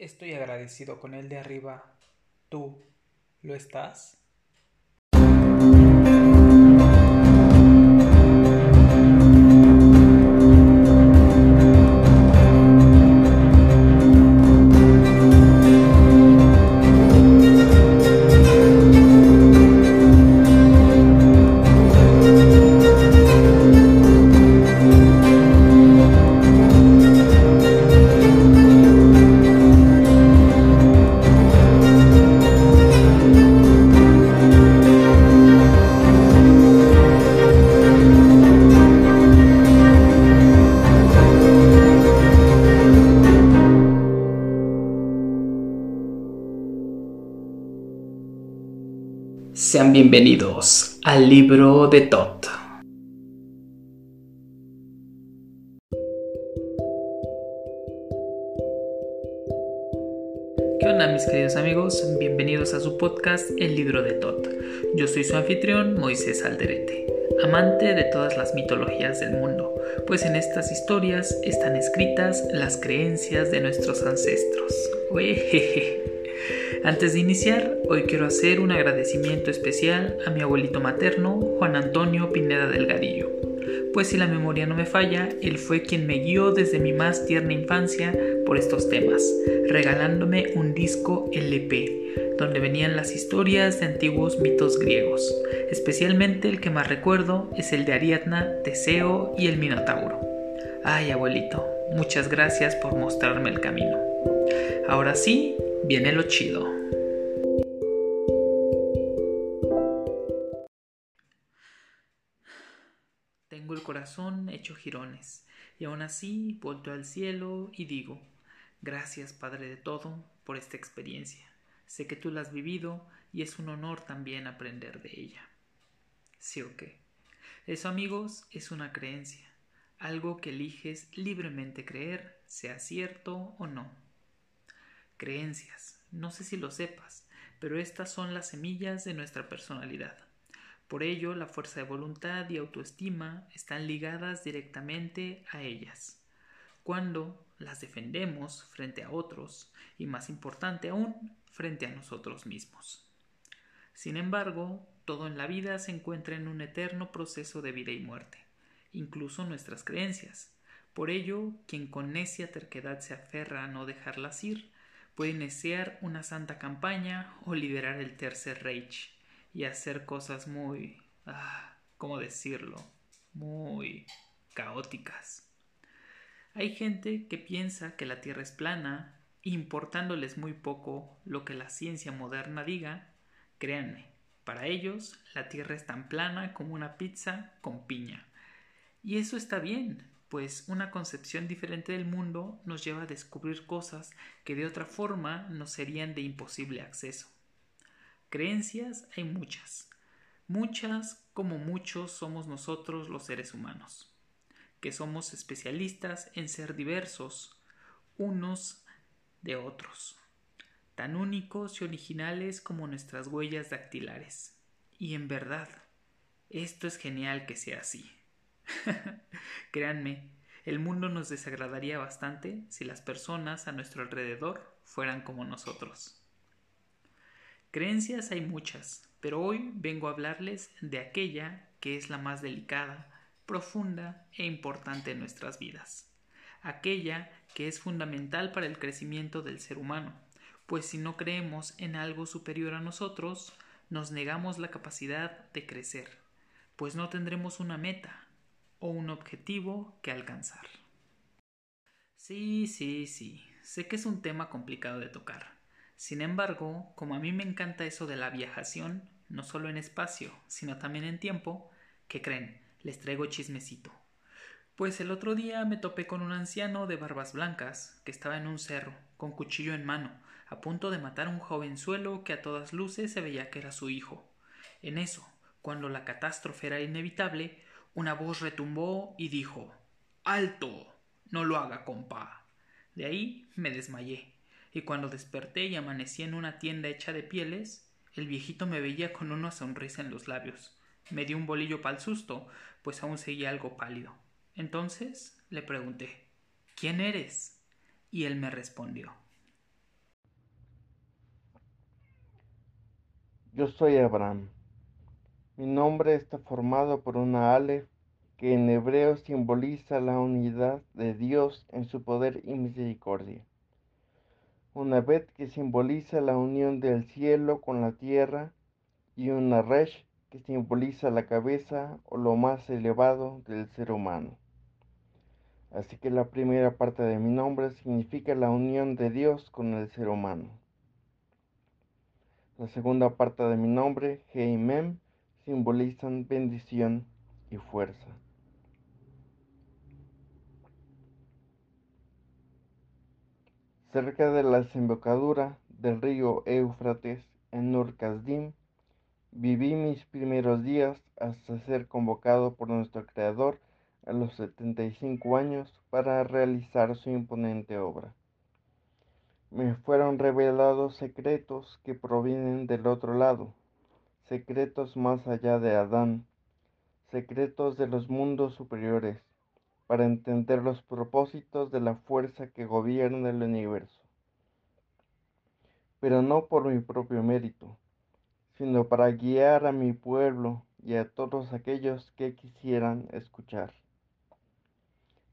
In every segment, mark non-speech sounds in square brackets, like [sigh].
Estoy agradecido con el de arriba. ¿Tú lo estás? Sean bienvenidos al libro de Tot. ¿Qué onda mis queridos amigos? Bienvenidos a su podcast El libro de Tot. Yo soy su anfitrión Moisés Alderete, amante de todas las mitologías del mundo, pues en estas historias están escritas las creencias de nuestros ancestros. Uejeje. Antes de iniciar, hoy quiero hacer un agradecimiento especial a mi abuelito materno, Juan Antonio Pineda Delgadillo, pues si la memoria no me falla, él fue quien me guió desde mi más tierna infancia por estos temas, regalándome un disco LP, donde venían las historias de antiguos mitos griegos, especialmente el que más recuerdo es el de Ariadna, Teseo y el Minotauro. Ay, abuelito, muchas gracias por mostrarme el camino. Ahora sí, viene lo chido. Tengo el corazón hecho jirones, y aún así volto al cielo y digo, gracias Padre de todo por esta experiencia. Sé que tú la has vivido y es un honor también aprender de ella. ¿Sí o qué? Eso amigos es una creencia, algo que eliges libremente creer, sea cierto o no creencias. No sé si lo sepas, pero estas son las semillas de nuestra personalidad. Por ello, la fuerza de voluntad y autoestima están ligadas directamente a ellas. Cuando las defendemos frente a otros, y más importante aún, frente a nosotros mismos. Sin embargo, todo en la vida se encuentra en un eterno proceso de vida y muerte, incluso nuestras creencias. Por ello, quien con necia terquedad se aferra a no dejarlas ir, puede iniciar una santa campaña o liderar el Tercer Reich y hacer cosas muy, ah, ¿cómo decirlo? Muy caóticas. Hay gente que piensa que la Tierra es plana, importándoles muy poco lo que la ciencia moderna diga, créanme, para ellos la Tierra es tan plana como una pizza con piña. Y eso está bien, pues una concepción diferente del mundo nos lleva a descubrir cosas que de otra forma nos serían de imposible acceso. Creencias hay muchas, muchas como muchos somos nosotros los seres humanos, que somos especialistas en ser diversos unos de otros, tan únicos y originales como nuestras huellas dactilares. Y en verdad, esto es genial que sea así. [laughs] Créanme, el mundo nos desagradaría bastante si las personas a nuestro alrededor fueran como nosotros. Creencias hay muchas, pero hoy vengo a hablarles de aquella que es la más delicada, profunda e importante en nuestras vidas. Aquella que es fundamental para el crecimiento del ser humano, pues si no creemos en algo superior a nosotros, nos negamos la capacidad de crecer, pues no tendremos una meta, o un objetivo que alcanzar. Sí, sí, sí, sé que es un tema complicado de tocar. Sin embargo, como a mí me encanta eso de la viajación, no solo en espacio, sino también en tiempo, ¿qué creen? Les traigo chismecito. Pues el otro día me topé con un anciano de barbas blancas que estaba en un cerro, con cuchillo en mano, a punto de matar a un jovenzuelo que a todas luces se veía que era su hijo. En eso, cuando la catástrofe era inevitable, una voz retumbó y dijo Alto. No lo haga, compa. De ahí me desmayé, y cuando desperté y amanecí en una tienda hecha de pieles, el viejito me veía con una sonrisa en los labios. Me dio un bolillo pa'l susto, pues aún seguía algo pálido. Entonces le pregunté ¿Quién eres? Y él me respondió Yo soy Abraham. Mi nombre está formado por una Aleph que en hebreo simboliza la unidad de Dios en su poder y misericordia. Una Bet que simboliza la unión del cielo con la tierra y una Resh que simboliza la cabeza o lo más elevado del ser humano. Así que la primera parte de mi nombre significa la unión de Dios con el ser humano. La segunda parte de mi nombre, Heimem, simbolizan bendición y fuerza. Cerca de la desembocadura del río Éufrates, en Nur viví mis primeros días hasta ser convocado por nuestro Creador a los 75 años para realizar su imponente obra. Me fueron revelados secretos que provienen del otro lado, secretos más allá de Adán, secretos de los mundos superiores, para entender los propósitos de la fuerza que gobierna el universo. Pero no por mi propio mérito, sino para guiar a mi pueblo y a todos aquellos que quisieran escuchar.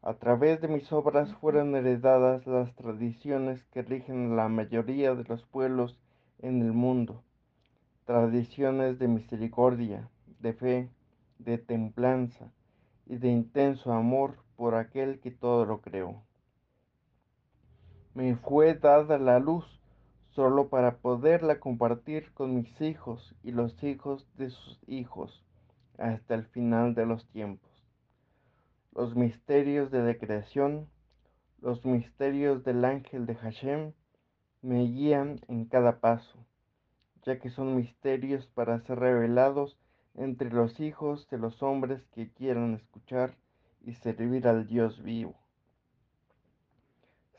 A través de mis obras fueron heredadas las tradiciones que rigen la mayoría de los pueblos en el mundo, tradiciones de misericordia, de fe, de templanza y de intenso amor por aquel que todo lo creó. Me fue dada la luz solo para poderla compartir con mis hijos y los hijos de sus hijos hasta el final de los tiempos. Los misterios de la creación, los misterios del ángel de Hashem me guían en cada paso, ya que son misterios para ser revelados entre los hijos de los hombres que quieran escuchar y servir al Dios vivo.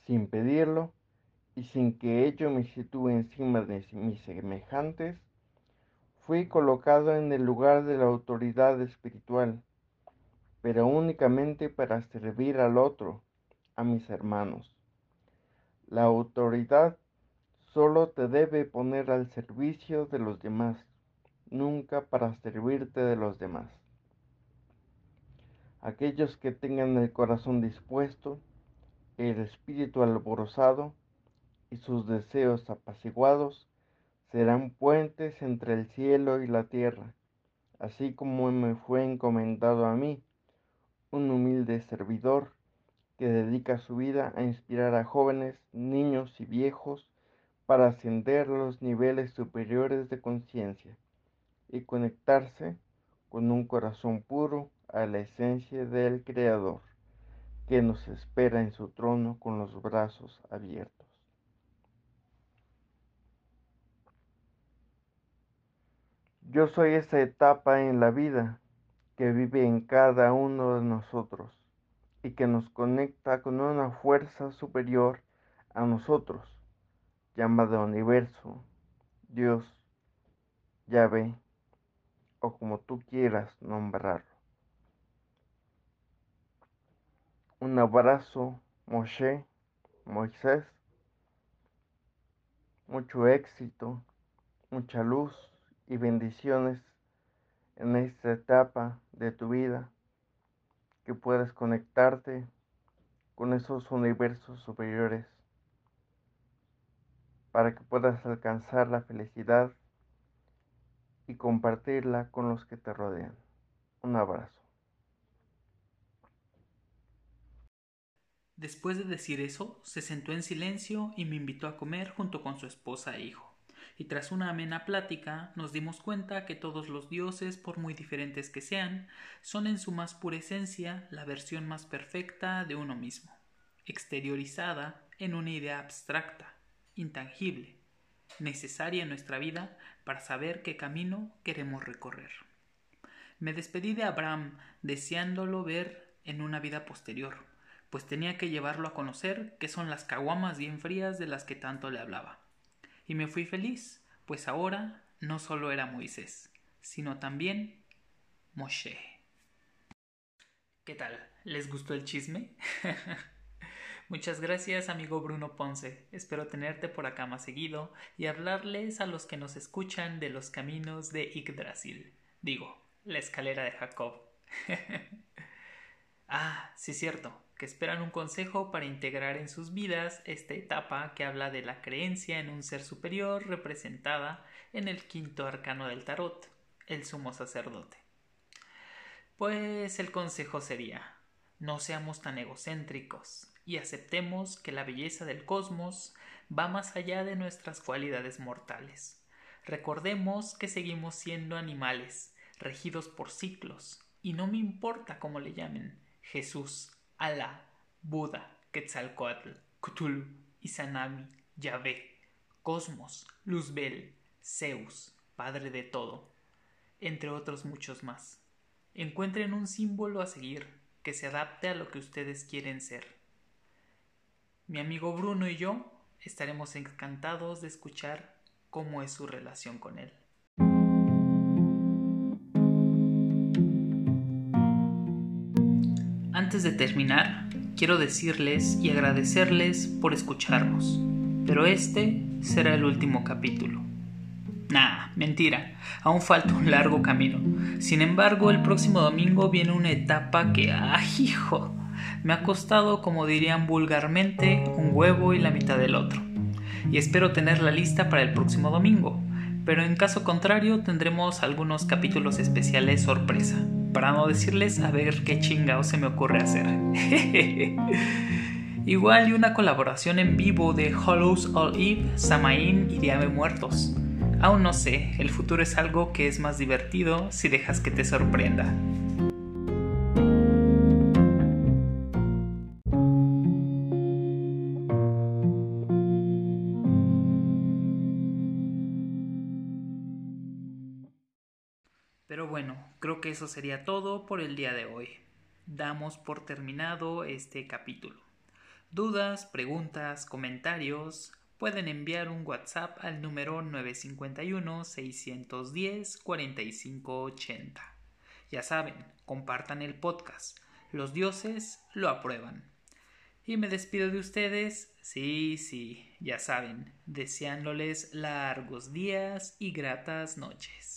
Sin pedirlo y sin que ello me sitúe encima de mis semejantes, fui colocado en el lugar de la autoridad espiritual, pero únicamente para servir al otro, a mis hermanos. La autoridad solo te debe poner al servicio de los demás, nunca para servirte de los demás. Aquellos que tengan el corazón dispuesto, el espíritu alborozado y sus deseos apaciguados, serán puentes entre el cielo y la tierra, así como me fue encomendado a mí, un humilde servidor que dedica su vida a inspirar a jóvenes, niños y viejos para ascender los niveles superiores de conciencia y conectarse con un corazón puro a la esencia del Creador, que nos espera en su trono con los brazos abiertos. Yo soy esa etapa en la vida que vive en cada uno de nosotros y que nos conecta con una fuerza superior a nosotros, llamada universo, Dios, Yahvé, o como tú quieras nombrarlo. Un abrazo, Moshe, Moisés. Mucho éxito, mucha luz y bendiciones en esta etapa de tu vida. Que puedas conectarte con esos universos superiores para que puedas alcanzar la felicidad y compartirla con los que te rodean. Un abrazo. Después de decir eso, se sentó en silencio y me invitó a comer junto con su esposa e hijo. Y tras una amena plática nos dimos cuenta que todos los dioses, por muy diferentes que sean, son en su más pura esencia la versión más perfecta de uno mismo, exteriorizada en una idea abstracta, intangible, necesaria en nuestra vida para saber qué camino queremos recorrer. Me despedí de Abraham deseándolo ver en una vida posterior, pues tenía que llevarlo a conocer qué son las caguamas bien frías de las que tanto le hablaba. Y me fui feliz, pues ahora no solo era Moisés, sino también Moshe. ¿Qué tal? ¿Les gustó el chisme? [laughs] Muchas gracias, amigo Bruno Ponce. Espero tenerte por acá más seguido y hablarles a los que nos escuchan de los caminos de Yggdrasil. Digo, la escalera de Jacob. [laughs] ah, sí, cierto, que esperan un consejo para integrar en sus vidas esta etapa que habla de la creencia en un ser superior representada en el quinto arcano del tarot, el sumo sacerdote. Pues el consejo sería no seamos tan egocéntricos y aceptemos que la belleza del cosmos va más allá de nuestras cualidades mortales. Recordemos que seguimos siendo animales, regidos por ciclos, y no me importa cómo le llamen Jesús, Alá, Buda, Quetzalcoatl, Cthulhu, Izanami, Yahvé, Cosmos, Luzbel, Zeus, Padre de todo, entre otros muchos más. Encuentren un símbolo a seguir que se adapte a lo que ustedes quieren ser. Mi amigo Bruno y yo estaremos encantados de escuchar cómo es su relación con él. Antes de terminar, quiero decirles y agradecerles por escucharnos, pero este será el último capítulo. Nah, mentira, aún falta un largo camino. Sin embargo, el próximo domingo viene una etapa que, ¡ah, hijo! Me ha costado, como dirían vulgarmente, un huevo y la mitad del otro. Y espero tenerla lista para el próximo domingo, pero en caso contrario tendremos algunos capítulos especiales sorpresa, para no decirles a ver qué chingao se me ocurre hacer. [laughs] Igual y una colaboración en vivo de Hollows All Eve, Samaín y Diame Muertos Aún no sé, el futuro es algo que es más divertido si dejas que te sorprenda. Eso sería todo por el día de hoy. Damos por terminado este capítulo. Dudas, preguntas, comentarios, pueden enviar un WhatsApp al número 951-610-4580. Ya saben, compartan el podcast. Los dioses lo aprueban. Y me despido de ustedes, sí, sí, ya saben, deseándoles largos días y gratas noches.